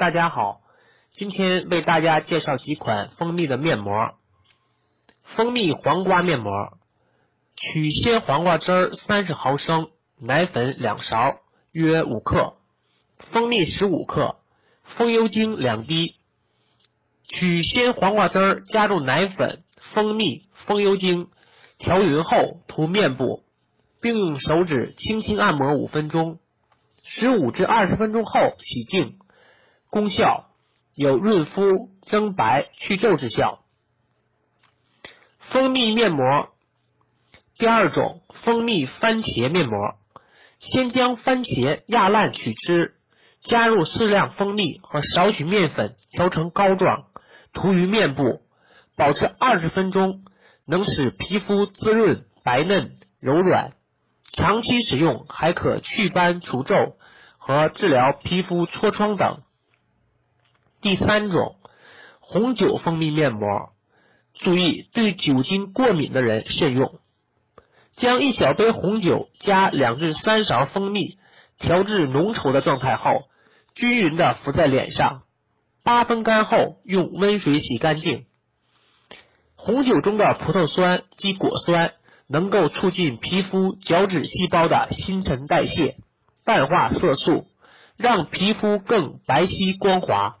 大家好，今天为大家介绍几款蜂蜜的面膜。蜂蜜黄瓜面膜，取鲜黄瓜汁儿三十毫升，奶粉两勺，约五克，蜂蜜十五克，风油精两滴。取鲜黄瓜汁儿，加入奶粉、蜂蜜、风油精，调匀后涂面部，并用手指轻轻按摩五分钟，十五至二十分钟后洗净。功效有润肤、增白、去皱之效。蜂蜜面膜，第二种蜂蜜番茄面膜，先将番茄压烂取汁，加入适量蜂蜜和少许面粉调成膏状，涂于面部，保持二十分钟，能使皮肤滋润、白嫩、柔软。长期使用还可祛斑除皱和治疗皮肤痤疮等。第三种红酒蜂蜜面膜。注意，对酒精过敏的人慎用。将一小杯红酒加两至三勺蜂蜜调至浓稠的状态后，均匀的敷在脸上，八分干后用温水洗干净。红酒中的葡萄酸及果酸能够促进皮肤角质细胞的新陈代谢，淡化色素，让皮肤更白皙光滑。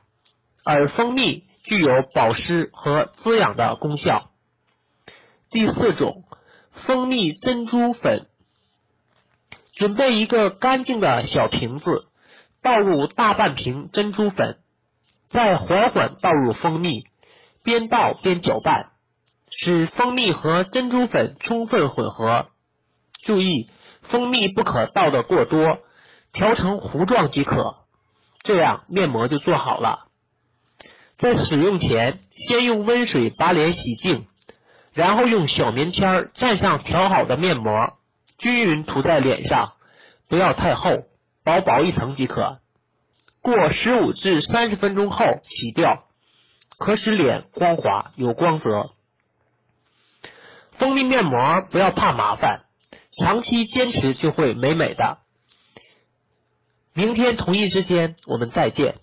而蜂蜜。具有保湿和滋养的功效。第四种，蜂蜜珍珠粉。准备一个干净的小瓶子，倒入大半瓶珍珠粉，再缓缓倒入蜂蜜，边倒边搅拌，使蜂蜜和珍珠粉充分混合。注意，蜂蜜不可倒得过多，调成糊状即可。这样面膜就做好了。在使用前，先用温水把脸洗净，然后用小棉签蘸上调好的面膜，均匀涂在脸上，不要太厚，薄薄一层即可。过十五至三十分钟后洗掉，可使脸光滑有光泽。蜂蜜面膜不要怕麻烦，长期坚持就会美美的。明天同一时间我们再见。